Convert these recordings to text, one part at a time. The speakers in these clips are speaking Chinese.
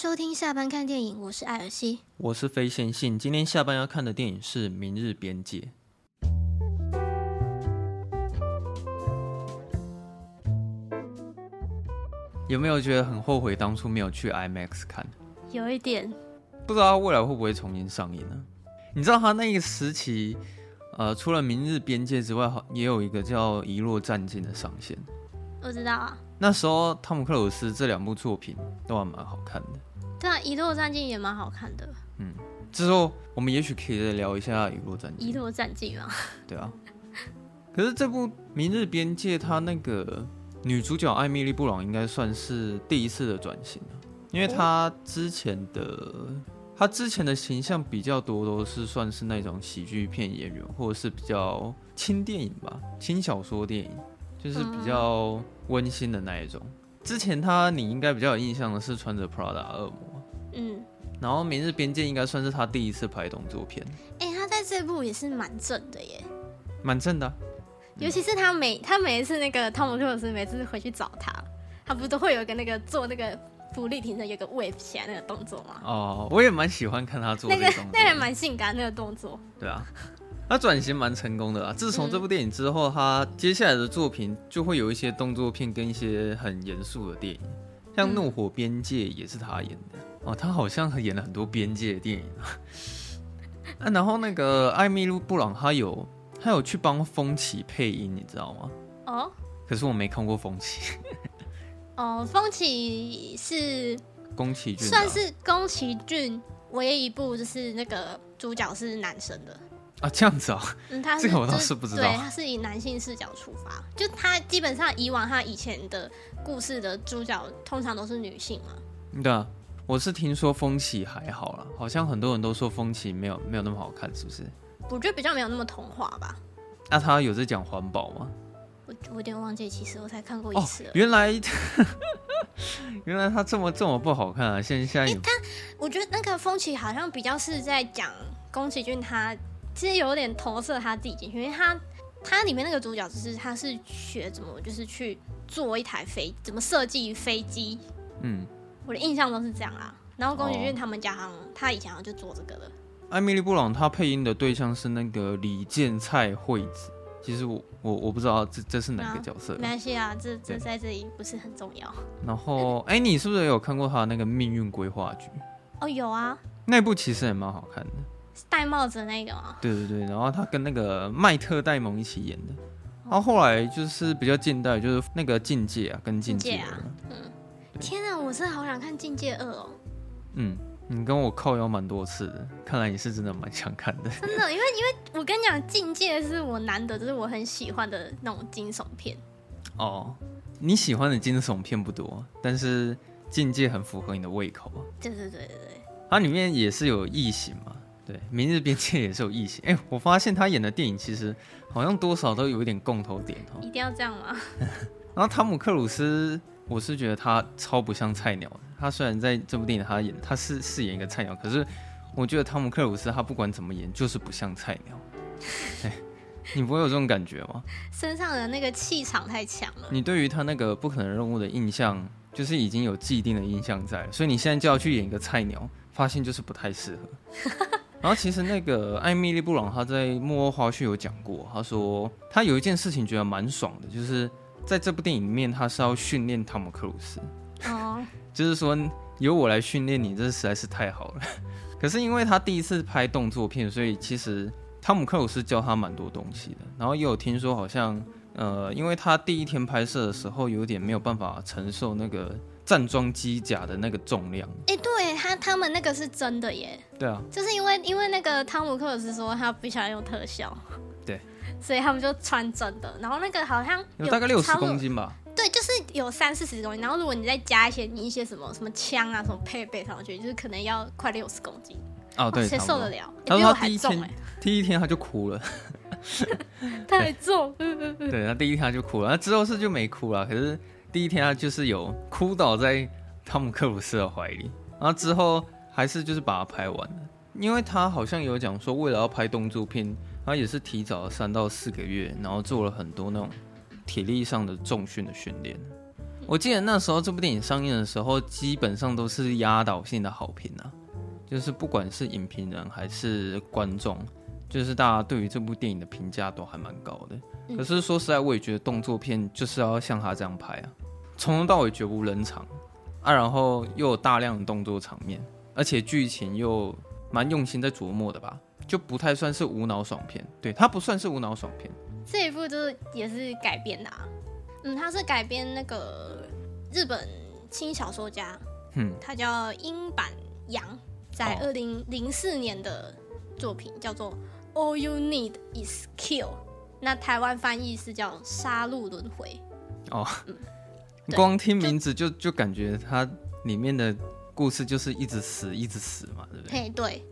收听下班看电影，我是艾尔西，我是非线性。今天下班要看的电影是《明日边界》。有没有觉得很后悔当初没有去 IMAX 看？有一点，不知道未来会不会重新上映呢？你知道他那个时期，呃，除了《明日边界》之外，也有一个叫《遗落战境》的上线。我知道啊。那时候汤姆克鲁斯这两部作品都还蛮好看的。对啊，《遗落战境》也蛮好看的。嗯，之后我们也许可以再聊一下《遗落战境》。遗落战境啊。对啊。可是这部《明日边界》它那个。女主角艾米丽·布朗应该算是第一次的转型，因为她之前的她之前的形象比较多都是算是那种喜剧片演员，或者是比较轻电影吧，轻小说电影，就是比较温馨的那一种。之前他你应该比较有印象的是穿着 Prada 恶魔，嗯，然后《明日边界》应该算是他第一次拍动作片。哎、欸，她在这部也是蛮正的耶，蛮正的、啊。尤其是他每他每一次那个汤姆克鲁斯每次回去找他，他不都会有一个那个做那个伏地挺身有个 wave 起来那个动作吗？哦，我也蛮喜欢看他做那个那个蛮性感那个动作。对啊，他转型蛮成功的啊。自从这部电影之后，他接下来的作品就会有一些动作片跟一些很严肃的电影，像《怒火边界》也是他演的哦。他好像演了很多边界的电影啊。啊，然后那个艾米露·布朗他有。他有去帮风起配音，你知道吗？哦，可是我没看过风起。哦，风起是宫崎骏，算是宫崎骏唯一一部就是那个主角是男生的啊，这样子啊、哦？嗯，他这个我倒是不知道。对，他是以男性视角出发，就他基本上以往他以前的故事的主角通常都是女性嘛。对啊，我是听说风起还好啦，好像很多人都说风起没有没有那么好看，是不是？我觉得比较没有那么童话吧。那、啊、他有在讲环保吗？我我有点忘记，其实我才看过一次、哦。原来 原来他这么这么不好看啊！现在现在、欸、他，我觉得那个风起好像比较是在讲宫崎骏，他其实有点投射他自己进去，因为他他里面那个主角就是他是学怎么就是去做一台飞，怎么设计飞机。嗯，我的印象都是这样啊。然后宫崎骏他们家好像、哦、他以前好像就做这个的。艾米丽·布朗，她配音的对象是那个李健蔡惠子。其实我我我不知道这这是哪个角色。没关系啊，这这在这里不是很重要。然后，哎、欸，你是不是也有看过他那个《命运规划局》？哦，有啊。那部其实也蛮好看的。戴帽子的那个吗？对对对，然后他跟那个麦特·戴蒙一起演的。然后后来就是比较近代，就是那个《境界》啊，跟《境界》啊。嗯。天啊，我真的好想看《境界二》哦。嗯。你跟我靠腰蛮多次的，看来你是真的蛮想看的。真的，因为因为我跟你讲，《境界》是我难得，就是我很喜欢的那种惊悚片。哦，你喜欢的惊悚片不多，但是《境界》很符合你的胃口。对对对对对。它里面也是有异形嘛？对，《明日边界》也是有异形。哎、欸，我发现他演的电影其实好像多少都有一点共同点哦。一定要这样吗？然后汤姆克鲁斯，我是觉得他超不像菜鸟。他虽然在这部电影他演他是饰演一个菜鸟，可是我觉得汤姆克鲁斯他不管怎么演就是不像菜鸟。哎，你不会有这种感觉吗？身上的那个气场太强了。你对于他那个不可能任务的印象就是已经有既定的印象在了，所以你现在就要去演一个菜鸟，发现就是不太适合。然后其实那个艾米丽布朗她在幕后花絮有讲过，她说她有一件事情觉得蛮爽的，就是在这部电影里面她是要训练汤姆克鲁斯。哦。就是说，由我来训练你，这实在是太好了。可是因为他第一次拍动作片，所以其实汤姆克鲁斯教他蛮多东西的。然后也有听说，好像呃，因为他第一天拍摄的时候有点没有办法承受那个战装机甲的那个重量。哎、欸，对他他们那个是真的耶。对啊，就是因为因为那个汤姆克鲁斯说他不想用特效，对，所以他们就穿真的。然后那个好像有有大概六十公斤吧。对，就是有三四十公斤，然后如果你再加一些你一些什么什么枪啊什么配备上去，就是可能要快六十公斤。哦，对，谁受得了？他说他第一天，欸、第一天他就哭了，太重。对，他第一天他就哭了，他之后是就没哭了。可是第一天他就是有哭倒在汤姆克鲁斯的怀里，然后之后还是就是把它拍完了，因为他好像有讲说，为了要拍动作片，他也是提早了三到四个月，然后做了很多那种。体力上的重训的训练，我记得那时候这部电影上映的时候，基本上都是压倒性的好评啊，就是不管是影评人还是观众，就是大家对于这部电影的评价都还蛮高的。嗯、可是说实在，我也觉得动作片就是要像他这样拍啊，从头到尾绝无冷场啊，然后又有大量的动作场面，而且剧情又蛮用心在琢磨的吧，就不太算是无脑爽片。对，它不算是无脑爽片。这一部就是也是改编的啊，嗯，它是改编那个日本轻小说家，嗯，他叫樱坂阳，在二零零四年的作品叫做《All You Need Is Kill》，那台湾翻译是叫《杀戮轮回》。哦，嗯，光听名字就就，就感觉它里面的故事就是一直死，一直死嘛，对不对？嘿，对。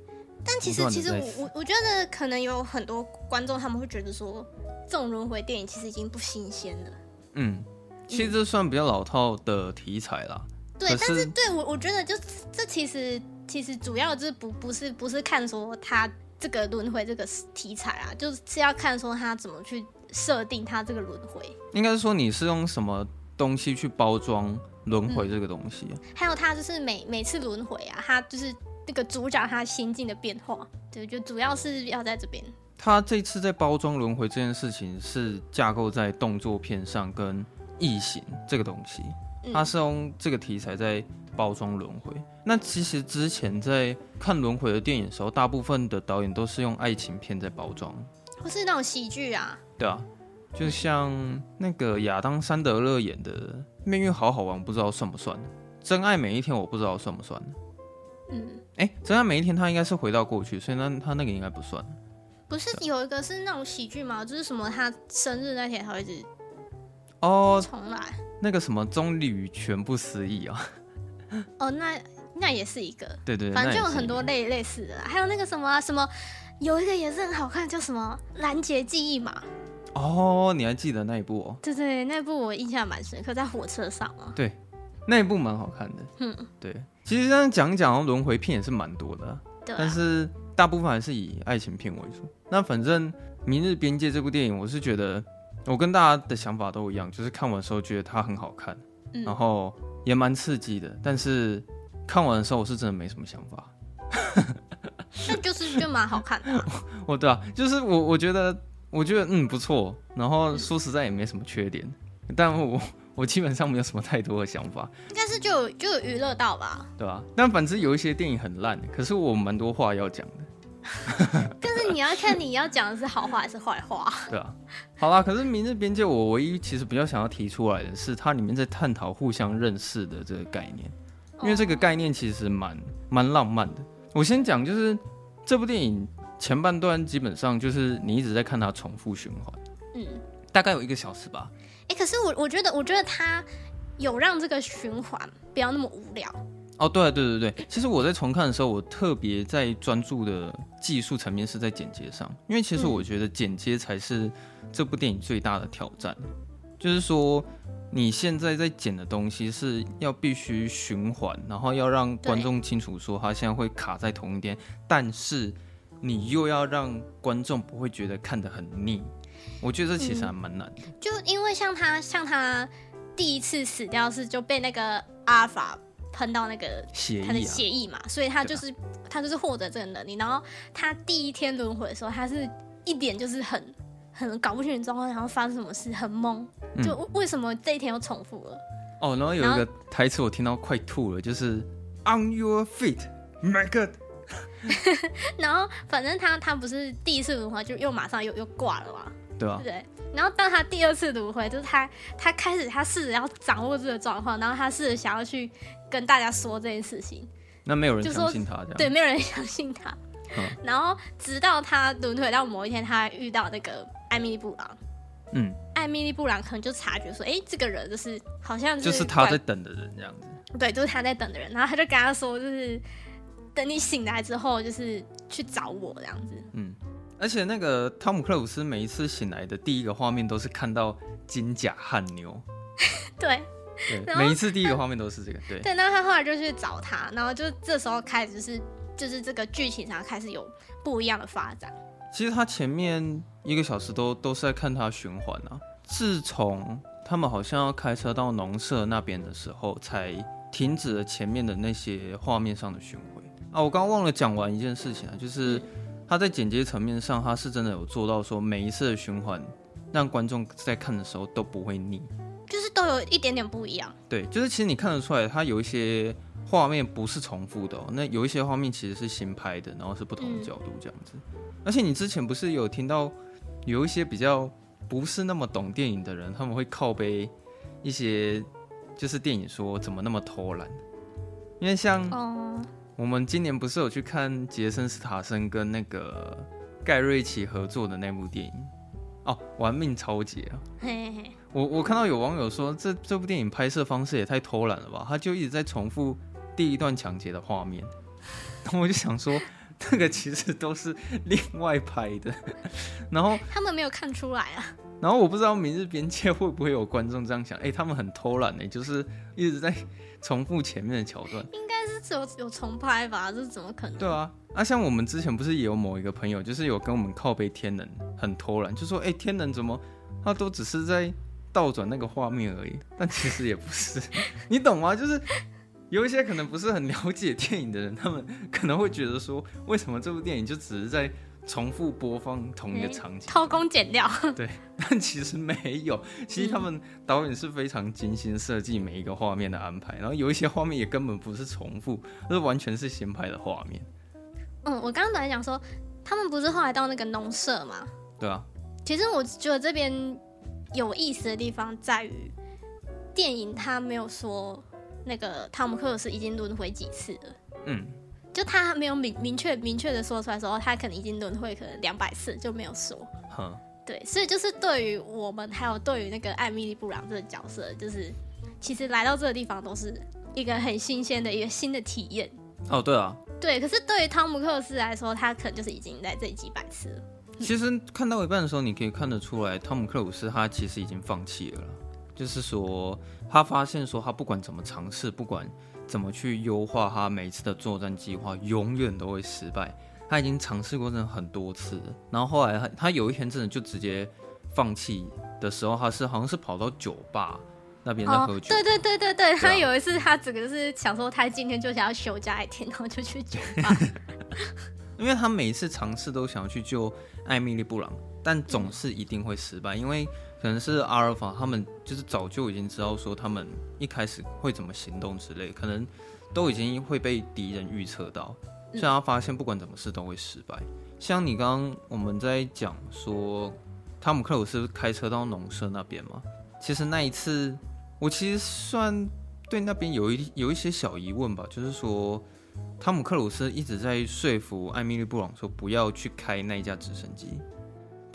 但其实，其实我我我觉得可能有很多观众他们会觉得说。这种轮回电影其实已经不新鲜了。嗯，其实这算比较老套的题材啦。对，但是对我我觉得就这其实其实主要就是不不是不是看说他这个轮回这个题材啊，就是要看说他怎么去设定他这个轮回。应该是说你是用什么东西去包装轮回这个东西？嗯，还有他就是每每次轮回啊，他就是那个主角他心境的变化，对，就主要是要在这边。他这次在包装轮回这件事情是架构在动作片上跟异形这个东西，他是用这个题材在包装轮回。那其实之前在看轮回的电影的时候，大部分的导演都是用爱情片在包装，不是那种喜剧啊。对啊，就像那个亚当·山德勒演的《命运好好玩》，不知道算不算？《真爱每一天》我不知道算不算。嗯，哎、欸，《真爱每一天》他应该是回到过去，所以那他那个应该不算。不是有一个是那种喜剧吗？就是什么他生日那天他会一直哦重来那个什么棕榈全部失忆啊哦，那那也是一个。对，对对，反正就有很多类类似的啦，还有那个什么、啊、什么有一个也是很好看，叫什么拦截记忆嘛哦，你还记得那一部哦？对对，那部我印象蛮深刻，在火车上啊，对，那一部蛮好看的，嗯，对，其实这样讲讲轮回片也是蛮多的，对啊、但是。大部分还是以爱情片为主。那反正《明日边界》这部电影，我是觉得我跟大家的想法都一样，就是看完的时候觉得它很好看，嗯、然后也蛮刺激的。但是看完的时候，我是真的没什么想法。那就是就蛮好看的、啊。我对啊，就是我我觉得我觉得嗯不错。然后说实在也没什么缺点，但我。我基本上没有什么太多的想法，应该是就有就有娱乐到吧，对吧、啊？但反正有一些电影很烂，可是我蛮多话要讲的。你要看你要讲的是好话还是坏话，对啊。好啦，可是《明日边界》我唯一其实比较想要提出来的是，它里面在探讨互相认识的这个概念，因为这个概念其实蛮蛮浪漫的。我先讲，就是这部电影前半段基本上就是你一直在看它重复循环，嗯，大概有一个小时吧。哎、欸，可是我我觉得，我觉得它有让这个循环不要那么无聊。哦，对对对对，其实我在重看的时候，我特别在专注的技术层面是在剪接上，因为其实我觉得剪接才是这部电影最大的挑战。嗯、就是说，你现在在剪的东西是要必须循环，然后要让观众清楚说他现在会卡在同一点，但是你又要让观众不会觉得看得很腻。我觉得这其实还蛮难的，嗯，就因为像他，像他第一次死掉是就被那个阿法喷到那个他的血液嘛，所以他就是他就是获得这个能力。然后他第一天轮回的时候，他是一点就是很很搞不清楚状况，然后发生什么事，很懵，就为什么这一天又重复了？哦，然后有一个台词我听到快吐了，就是 On your feet, my God。然后反正他他不是第一次轮回就又马上又又挂了嘛。对啊，对，然后当他第二次轮回，就是他他开始他试着要掌握这个状况，然后他试着想要去跟大家说这件事情，那没有人相信他，对，没有人相信他。嗯、然后直到他轮回到某一天，他遇到那个艾米丽布朗，嗯，艾米丽布朗可能就察觉说，哎，这个人就是好像是就是他在等的人这样子，对，就是他在等的人，然后他就跟他说，就是等你醒来之后，就是去找我这样子，嗯。而且那个汤姆克鲁斯每一次醒来的第一个画面都是看到金甲汗牛，对，对，每一次第一个画面都是这个，对。对，那他后来就去找他，然后就这时候开始、就是就是这个剧情上开始有不一样的发展。其实他前面一个小时都都是在看他循环啊，自从他们好像要开车到农舍那边的时候，才停止了前面的那些画面上的巡回啊。我刚刚忘了讲完一件事情啊，就是他在剪接层面上，他是真的有做到说每一次的循环，让观众在看的时候都不会腻，就是都有一点点不一样。对，就是其实你看得出来，它有一些。画面不是重复的哦，那有一些画面其实是新拍的，然后是不同的角度这样子。而且你之前不是有听到有一些比较不是那么懂电影的人，他们会靠背一些就是电影说怎么那么偷懒？因为像我们今年不是有去看杰森斯塔森跟那个盖瑞奇合作的那部电影哦，《玩命超杰》啊。嘿嘿。我我看到有网友说这这部电影拍摄方式也太偷懒了吧？他就一直在重复。第一段抢劫的画面，然 后我就想说，那个其实都是另外拍的，然后他们没有看出来啊。然后我不知道《明日边界》会不会有观众这样想，哎，他们很偷懒呢，就是一直在重复前面的桥段。应该是只有有重拍吧？这怎么可能？对啊，啊，像我们之前不是也有某一个朋友，就是有跟我们靠背天能很偷懒，就说，哎，天能怎么他都只是在倒转那个画面而已，但其实也不是，你懂吗？就是。有一些可能不是很了解电影的人，他们可能会觉得说，为什么这部电影就只是在重复播放同一个场景，偷工减料？对，但其实没有，其实他们导演是非常精心设计每一个画面的安排，然后有一些画面也根本不是重复，而是完全是新拍的画面。嗯，我刚刚本来讲说，他们不是后来到那个农舍吗？对啊。其实我觉得这边有意思的地方在于，电影它没有说。那个汤姆克鲁斯已经轮回几次了？嗯，就他没有明明确明确的说出来说，他可能已经轮回可能两百次，就没有说。哈，对，所以就是对于我们，还有对于那个艾米丽布朗这个角色，就是其实来到这个地方都是一个很新鲜的一个新的体验。哦，对啊，对。可是对于汤姆克鲁斯来说，他可能就是已经在这里几百次了。其实看到一半的时候，你可以看得出来，汤姆克鲁斯他其实已经放弃了。就是说，他发现说，他不管怎么尝试，不管怎么去优化他每一次的作战计划，永远都会失败。他已经尝试过真的很多次，然后后来他他有一天真的就直接放弃的时候，他是好像是跑到酒吧那边在喝酒。对对对对对，他有一次他整个就是想说，他今天就想要休假一天，然后就去酒吧。因为他每一次尝试都想要去救艾米丽布朗，但总是一定会失败，因为。可能是阿尔法，他们就是早就已经知道说他们一开始会怎么行动之类，可能都已经会被敌人预测到，所以他发现不管怎么试都会失败。像你刚刚我们在讲说，汤姆克鲁斯开车到农舍那边嘛，其实那一次我其实算对那边有一有一些小疑问吧，就是说汤姆克鲁斯一直在说服艾米丽布朗说不要去开那一架直升机。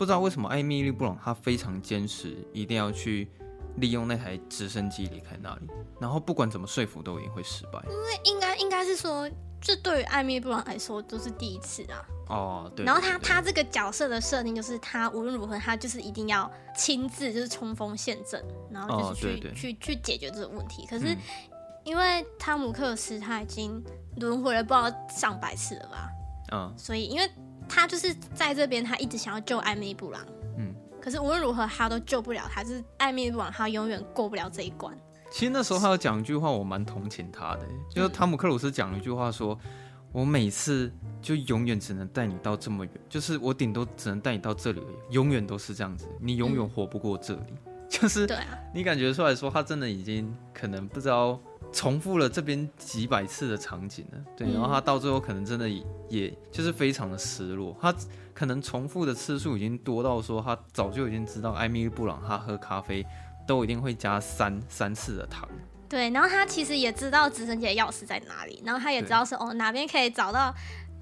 不知道为什么艾米丽布朗她非常坚持一定要去利用那台直升机离开那里，然后不管怎么说服都一定会失败。因为应该应该是说，这对于艾米丽布朗来说都是第一次啊。哦，对。然后他他这个角色的设定就是他无论如何他就是一定要亲自就是冲锋陷阵，然后就是去、去去解决这个问题。可是因为汤姆克斯他已经轮回了不知道上百次了吧？嗯，所以因为。他就是在这边，他一直想要救艾米布朗，嗯，可是无论如何他都救不了他，就是艾米布朗，他永远过不了这一关。其实那时候他有讲一句话，我蛮同情他的，就是汤姆克鲁斯讲了一句话说，我每次就永远只能带你到这么远，就是我顶多只能带你到这里而已，永远都是这样子，你永远活不过这里，嗯、就是对啊，你感觉出来说他真的已经可能不知道。重复了这边几百次的场景了，对，然后他到最后可能真的也就是非常的失落，他可能重复的次数已经多到说他早就已经知道艾米丽布朗他喝咖啡都一定会加三三次的糖，对，然后他其实也知道直升机的钥匙在哪里，然后他也知道是哦哪边可以找到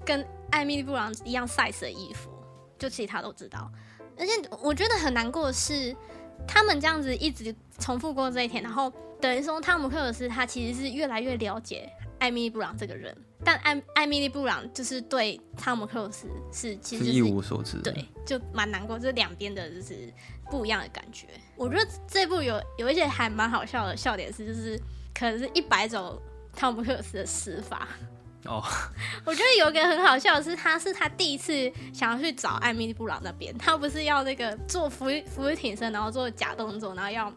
跟艾米丽布朗一样 size 的衣服，就其他都知道，而且我觉得很难过的是。他们这样子一直重复过这一天，然后等于说汤姆克鲁斯他其实是越来越了解艾米丽布朗这个人，但艾艾米丽布朗就是对汤姆克鲁斯是其实、就是、是一无所知，对，就蛮难过，这两边的就是不一样的感觉。我觉得这部有有一些还蛮好笑的笑点是，就是可能是一百种汤姆克鲁斯的死法。哦，oh. 我觉得有一个很好笑的是，他是他第一次想要去找艾米丽布朗那边，他不是要那个做俯俯卧挺身，然后做假动作，然后要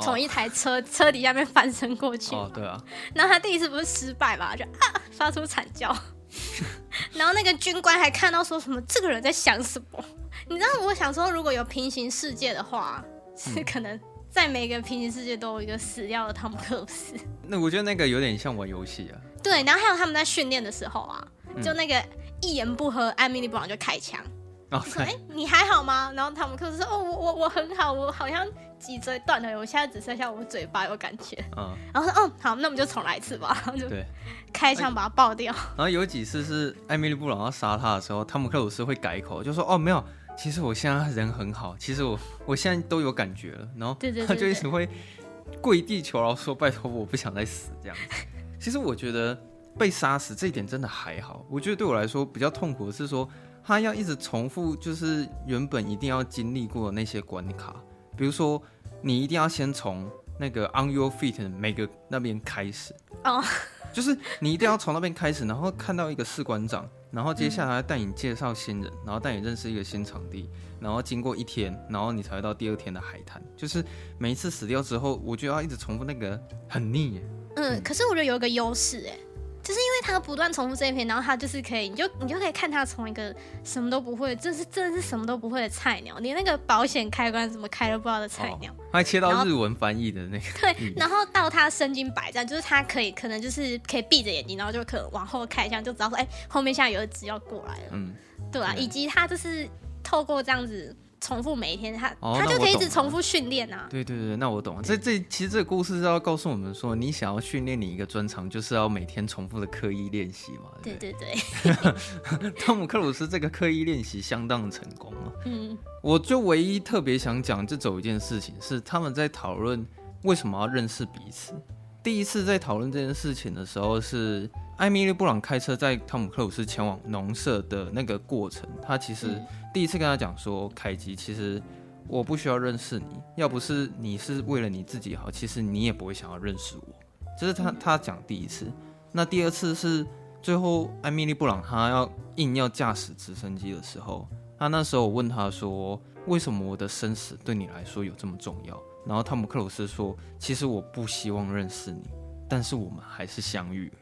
从一台车、哦、车底下面翻身过去。哦，对啊。然后他第一次不是失败嘛，就啊发出惨叫。然后那个军官还看到说什么这个人在想什么？你知道我想说，如果有平行世界的话，是可能在每个平行世界都有一个死掉的汤姆克鲁斯。那我觉得那个有点像玩游戏啊。对，然后还有他们在训练的时候啊，就那个一言不合，艾米丽布朗就开枪。哦，说哎，你还好吗？然后汤姆克鲁斯说：“哦，我我我很好，我好像脊椎断了，我现在只剩下我嘴巴有感觉。”嗯，然后说：“哦，好，那我们就重来一次吧。”然后就开枪把他爆掉。然后有几次是艾米丽布朗要杀他的时候，汤姆克鲁斯会改口，就说：“哦，没有，其实我现在人很好，其实我我现在都有感觉了。”然后他就一直会跪地求饶说：“拜托，我不想再死。”这样子。其实我觉得被杀死这一点真的还好，我觉得对我来说比较痛苦的是说。他要一直重复，就是原本一定要经历过的那些关卡，比如说你一定要先从那个 On Your Feet 每个那边开始哦，oh. 就是你一定要从那边开始，然后看到一个士官长，然后接下来带你介绍新人，然后带你认识一个新场地，然后经过一天，然后你才会到第二天的海滩。就是每一次死掉之后，我就要一直重复那个很腻耶。嗯，嗯，可是我觉得有一个优势哎。就是因为他不断重复这一篇，然后他就是可以，你就你就可以看他从一个什么都不会，这是真的是什么都不会的菜鸟，连那个保险开关怎么开都不知道的菜鸟，他还切到日文翻译的那个，对，然后到他身经百战，就是他可以可能就是可以闭着眼睛，然后就可能往后开枪，就知道说，哎，后面现在有一只要过来了，嗯，对啊，以及他就是透过这样子。重复每一天，他、哦、他就可以一直重复训练啊。对对对，那我懂了。这这其实这个故事是要告诉我们说，你想要训练你一个专长，就是要每天重复的刻意练习嘛。对对对。汤姆克鲁斯这个刻意练习相当成功啊。嗯。我就唯一特别想讲这走一件事情，是他们在讨论为什么要认识彼此。第一次在讨论这件事情的时候，是艾米丽布朗开车在汤姆克鲁斯前往农舍的那个过程，他其实。嗯第一次跟他讲说，凯吉，其实我不需要认识你，要不是你是为了你自己好，其实你也不会想要认识我。这是他他讲第一次。那第二次是最后艾米丽布朗她要硬要驾驶直升机的时候，他那时候我问他说，为什么我的生死对你来说有这么重要？然后汤姆克鲁斯说，其实我不希望认识你，但是我们还是相遇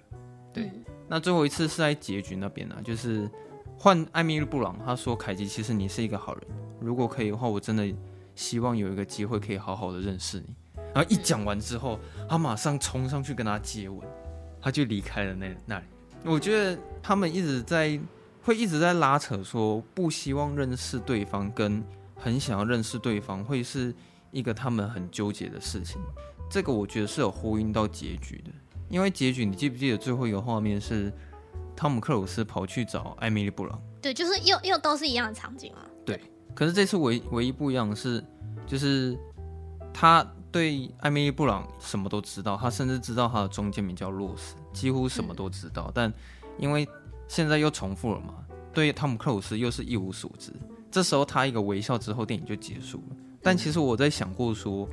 了。对，那最后一次是在结局那边呢，就是。换艾米丽布朗，他说：“凯吉，其实你是一个好人。如果可以的话，我真的希望有一个机会可以好好的认识你。”然后一讲完之后，他马上冲上去跟他接吻，他就离开了那那里。我觉得他们一直在会一直在拉扯，说不希望认识对方跟很想要认识对方，会是一个他们很纠结的事情。这个我觉得是有呼应到结局的，因为结局你记不记得最后一个画面是？汤姆克鲁斯跑去找艾米丽布朗，对，就是又又都是一样的场景嘛。对，可是这次唯唯一不一样的是，就是他对艾米丽布朗什么都知道，他甚至知道他的中间名叫洛斯，几乎什么都知道。嗯、但因为现在又重复了嘛，对汤姆克鲁斯又是一无所知。这时候他一个微笑之后，电影就结束了。但其实我在想过说，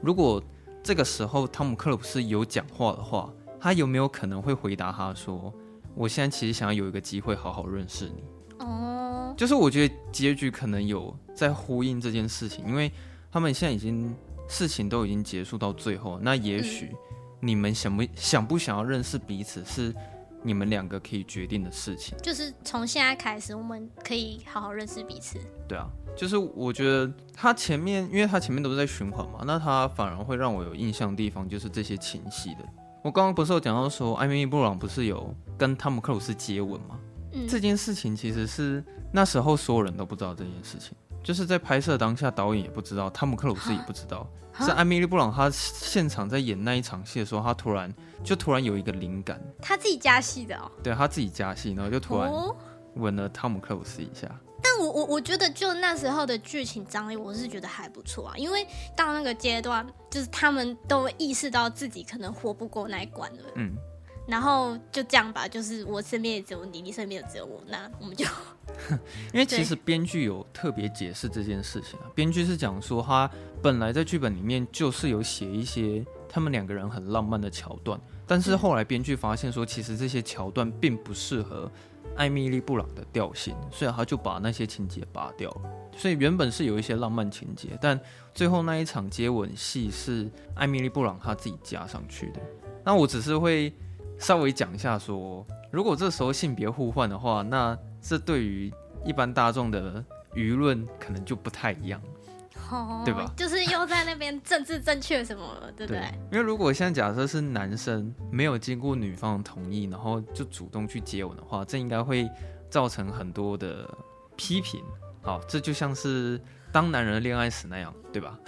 如果这个时候汤姆克鲁斯有讲话的话，他有没有可能会回答他说？我现在其实想要有一个机会好好认识你，哦，就是我觉得结局可能有在呼应这件事情，因为他们现在已经事情都已经结束到最后，那也许你们想不想不想要认识彼此是你们两个可以决定的事情。就是从现在开始，我们可以好好认识彼此。对啊，就是我觉得他前面，因为他前面都是在循环嘛，那他反而会让我有印象的地方就是这些情戏的。我刚刚不是有讲到说，艾米丽布朗不是有跟汤姆克鲁斯接吻吗？嗯，这件事情其实是那时候所有人都不知道这件事情，就是在拍摄当下，导演也不知道，汤姆克鲁斯也不知道，是艾米丽布朗他现场在演那一场戏的时候，他突然就突然有一个灵感，他自己加戏的哦，对，他自己加戏，然后就突然吻了汤姆克鲁斯一下。但我我我觉得就那时候的剧情张力，我是觉得还不错啊，因为到那个阶段，就是他们都意识到自己可能活不过那一关了，嗯，然后就这样吧，就是我身边也只有你，你身边也只有我，那我们就，因为其实编剧有特别解释这件事情啊，编剧是讲说他本来在剧本里面就是有写一些他们两个人很浪漫的桥段，但是后来编剧发现说，其实这些桥段并不适合。艾米丽·布朗的调性，所以他就把那些情节拔掉了。所以原本是有一些浪漫情节，但最后那一场接吻戏是艾米丽·布朗她自己加上去的。那我只是会稍微讲一下说，如果这时候性别互换的话，那这对于一般大众的舆论可能就不太一样。哦，对吧？就是又在那边政治正确什么了，对不对？因为如果现在假设是男生没有经过女方的同意，然后就主动去接吻的话，这应该会造成很多的批评。好，这就像是当男人的恋爱时那样，对吧？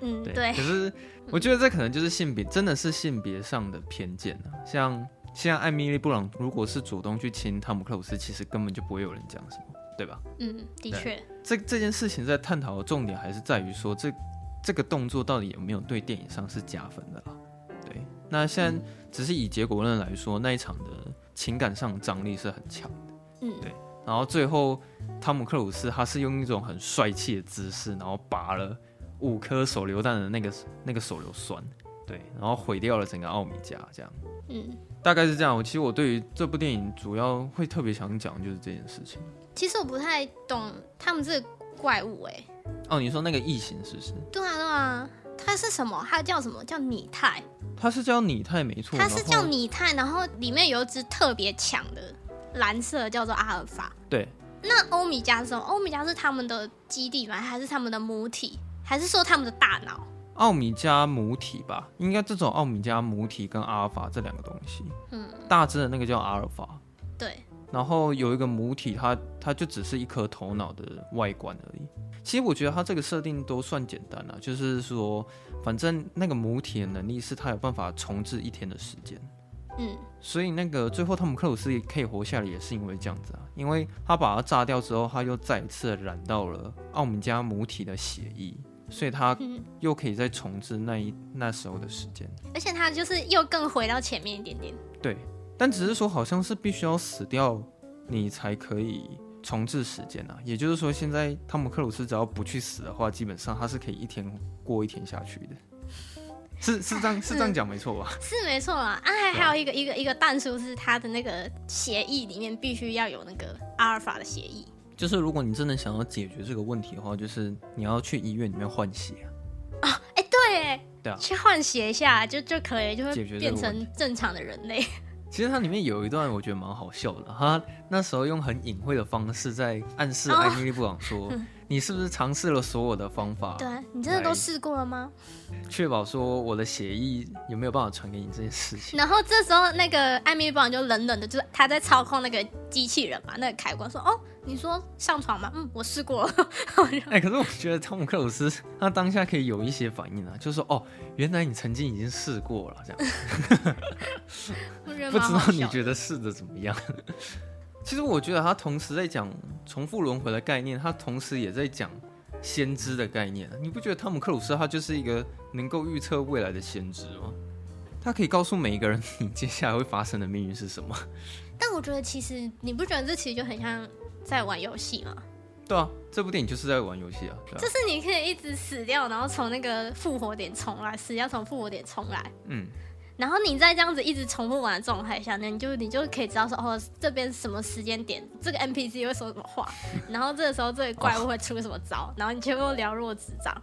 嗯，对。对。可是我觉得这可能就是性别，真的是性别上的偏见啊。像现在艾米丽·布朗如果是主动去亲汤姆·克鲁斯，其实根本就不会有人讲什么。对吧？嗯，的确，这这件事情在探讨的重点还是在于说，这这个动作到底有没有对电影上是加分的啦？对，那现在只是以结果论来说，那一场的情感上张力是很强的。嗯，对。然后最后，汤姆克鲁斯他是用一种很帅气的姿势，然后拔了五颗手榴弹的那个那个手榴栓，对，然后毁掉了整个奥米加，这样。嗯，大概是这样。我其实我对于这部电影主要会特别想讲的就是这件事情。其实我不太懂他们这个怪物哎、欸。哦，你说那个异形是不是？对啊对啊，它是什么？它叫什么？叫拟态。它是叫拟态没错。它是叫拟态，然后里面有一只特别强的蓝色，叫做阿尔法。对。那欧米茄是什么？欧米茄是他们的基地吗？还是他们的母体？还是说他们的大脑？奥米加母体吧，应该这种奥米加母体跟阿尔法这两个东西。嗯。大致的那个叫阿尔法。对。然后有一个母体，它它就只是一颗头脑的外观而已。其实我觉得它这个设定都算简单了，就是说，反正那个母体的能力是它有办法重置一天的时间。嗯，所以那个最后汤姆克鲁斯也可以活下来，也是因为这样子啊，因为他把它炸掉之后，他又再一次染到了奥米加母体的血液，所以他又可以再重置那一那时候的时间。而且他就是又更回到前面一点点。对。但只是说，好像是必须要死掉，你才可以重置时间啊。也就是说，现在汤姆克鲁斯只要不去死的话，基本上他是可以一天过一天下去的。是是这样是这样讲没错吧？是没错啊。啊，还还有一个一个一个但书是他的那个协议里面必须要有那个阿尔法的协议。就是如果你真的想要解决这个问题的话，就是你要去医院里面换血哎，对，对啊，去换血一下就就可以，就会变成正常的人类。其实它里面有一段我觉得蛮好笑的，他那时候用很隐晦的方式在暗示艾米丽布朗说：“哦、你是不是尝试了所有的方法？对，你真的都试过了吗？确保说我的协议有没有办法传给你这件事情。”然后这时候那个艾米丽布朗就冷冷的，就是他在操控那个机器人嘛，那个开关说：“哦。”你说上床吗？嗯，我试过了。哎、欸，可是我觉得汤姆克鲁斯他当下可以有一些反应啊，就是说哦，原来你曾经已经试过了，这样。不知道你觉得试的怎么样？其实我觉得他同时在讲重复轮回的概念，他同时也在讲先知的概念。你不觉得汤姆克鲁斯他就是一个能够预测未来的先知吗？他可以告诉每一个人你接下来会发生的命运是什么。但我觉得其实你不觉得这其实就很像。在玩游戏吗？对啊，这部电影就是在玩游戏啊。啊就是你可以一直死掉，然后从那个复活点重来，死掉从复活点重来。嗯，然后你在这样子一直重复玩的状态下，那你就你就可以知道说，哦，这边什么时间点，这个 NPC 会说什么话，然后这个时候这个怪物会出什么招，哦、然后你全部了若指掌。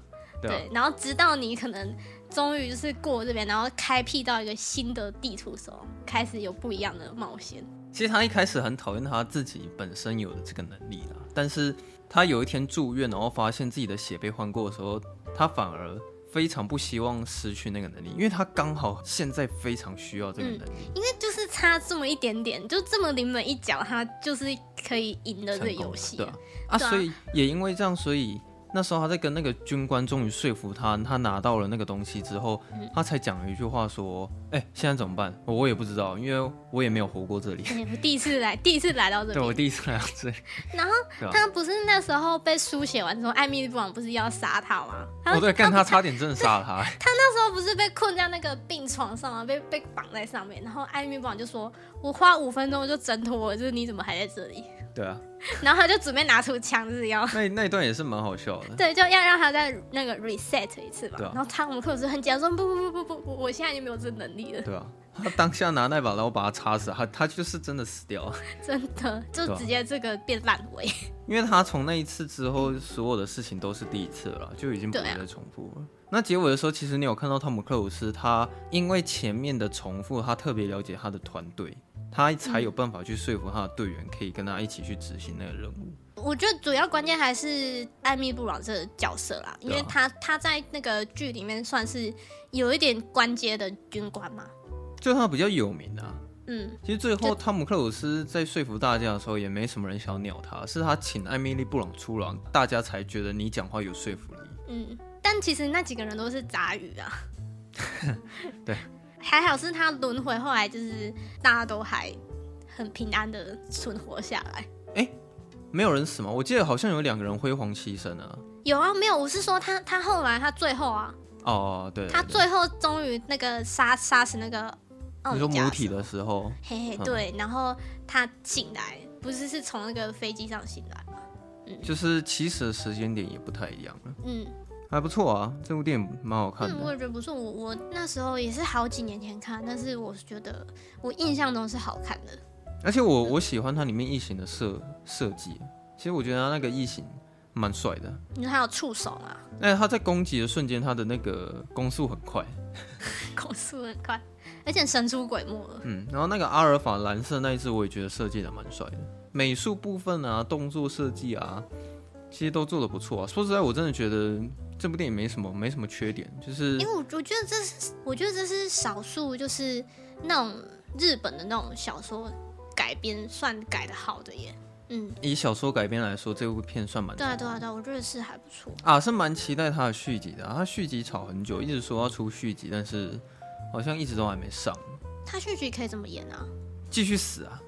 对，然后直到你可能终于就是过这边，然后开辟到一个新的地图的时候，开始有不一样的冒险。其实他一开始很讨厌他自己本身有的这个能力啦，但是他有一天住院，然后发现自己的血被换过的时候，他反而非常不希望失去那个能力，因为他刚好现在非常需要这个能力，嗯、因为就是差这么一点点，就这么临门一脚，他就是可以赢了这个游戏，对啊，啊，所以也因为这样，所以。那时候他在跟那个军官终于说服他，他拿到了那个东西之后，嗯、他才讲了一句话说：“哎、欸，现在怎么办？我也不知道，因为我也没有活过这里。我第一次来，第一次来到这里。对，我第一次来到这里。然后他不是那时候被书写完之后，艾米丽布朗不是要杀他吗？他哦，对，干他差点真的杀了他。他那时候不是被困在那个病床上吗？被被绑在上面，然后艾蜜莉布朗就说：“我花五分钟就挣脱了，就是你怎么还在这里？”对啊。然后他就准备拿出枪，就是要那那一段也是蛮好笑的。对，就要让他再那个 reset 一次吧。对啊。然后汤姆克鲁斯很紧张说：“不不不不不，我现在已经没有这能力了。”对啊。他当下拿那把刀把他插死，他他就是真的死掉了，真的就直接这个变烂尾。因为他从那一次之后，所有的事情都是第一次了，就已经不会再重复了。啊、那结尾的时候，其实你有看到汤姆克鲁斯，他因为前面的重复，他特别了解他的团队，他才有办法去说服他的队员，可以跟他一起去执行那个任务。我觉得主要关键还是艾米布朗这个角色啦，因为他他在那个剧里面算是有一点官阶的军官嘛，就他比较有名啊。嗯，其实最后汤姆克鲁斯在说服大家的时候，也没什么人想要鸟他，是他请艾米丽布朗出来，大家才觉得你讲话有说服力。嗯，但其实那几个人都是杂鱼啊。对，还好是他轮回，后来就是大家都还很平安的存活下来。哎、欸。没有人死吗？我记得好像有两个人辉煌牺牲啊。有啊，没有，我是说他他后来他最后啊。哦，对，对，对。他最后终于那个杀杀死那个。你说母体的时候。嘿嘿，对，嗯、然后他醒来，不是是从那个飞机上醒来吗？嗯。就是起始的时间点也不太一样了。嗯。还不错啊，这部电影蛮好看的。嗯，我也觉得不错。我我那时候也是好几年前看，但是我是觉得我印象中是好看的。而且我我喜欢它里面异形的设设计，其实我觉得它那个异形蛮帅的。你说它有触手啊？哎，它在攻击的瞬间，它的那个攻速很快，攻速很快，而且神出鬼没了。嗯，然后那个阿尔法蓝色那一只，我也觉得设计的蛮帅的。美术部分啊，动作设计啊，其实都做的不错啊。说实在，我真的觉得这部电影没什么没什么缺点，就是因为我我觉得这是我觉得这是少数，就是那种日本的那种小说。改编算改的好的耶，嗯，以小说改编来说，这部片算蛮对啊对啊对，我觉得是还不错啊，是蛮期待它的续集的。它续集炒很久，一直说要出续集，但是好像一直都还没上。它续集可以怎么演啊？继续死啊？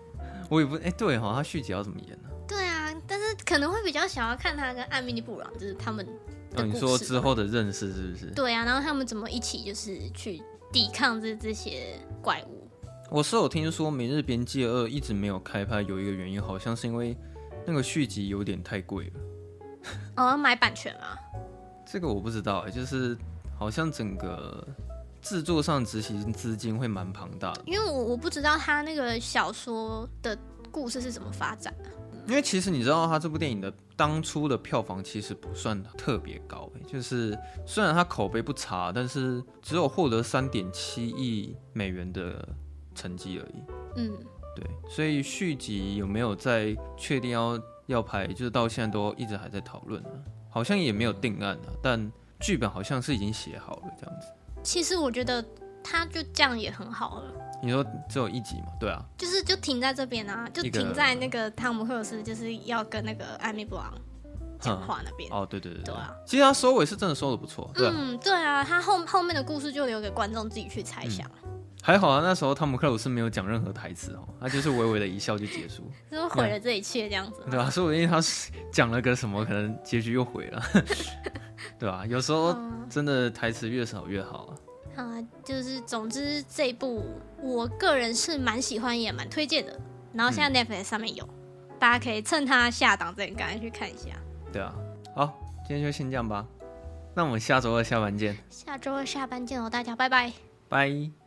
我也不哎、欸，对哈，它续集要怎么演呢、啊？对啊，但是可能会比较想要看他跟艾米丽布朗，就是他们的、哦、你说之后的认识是不是？对啊，然后他们怎么一起就是去抵抗这这些怪物？我是有听说《明日边界二》一直没有开拍，有一个原因，好像是因为那个续集有点太贵了。哦，要买版权啊？这个我不知道哎，就是好像整个制作上执行资金会蛮庞大的。因为我我不知道他那个小说的故事是怎么发展的。因为其实你知道，他这部电影的当初的票房其实不算特别高，就是虽然他口碑不差，但是只有获得三点七亿美元的。成绩而已，嗯，对，所以续集有没有在确定要要拍，就是到现在都一直还在讨论呢，好像也没有定案啊，但剧本好像是已经写好了这样子。其实我觉得他就这样也很好了。你说只有一集嘛？对啊，就是就停在这边啊，就停在那个汤姆克鲁斯就是要跟那个艾米布朗讲话那边。哦，对对对，对啊，其实他收尾是真的收的不错。对啊，嗯，对啊，他后后面的故事就留给观众自己去猜想。嗯还好啊，那时候汤姆克鲁斯没有讲任何台词哦，他就是微微的一笑就结束，是不是毁了这一切这样子？对吧、啊？所以我因为他讲了个什么，可能结局又毁了，对吧、啊？有时候真的台词越少越好啊。啊，就是总之这一部我个人是蛮喜欢也蛮推荐的，然后现在 Netflix 上面有，嗯、大家可以趁它下档之前赶快去看一下。对啊，好，今天就先这样吧，那我们下周二下班见。下周二下班见哦，大家拜拜。拜。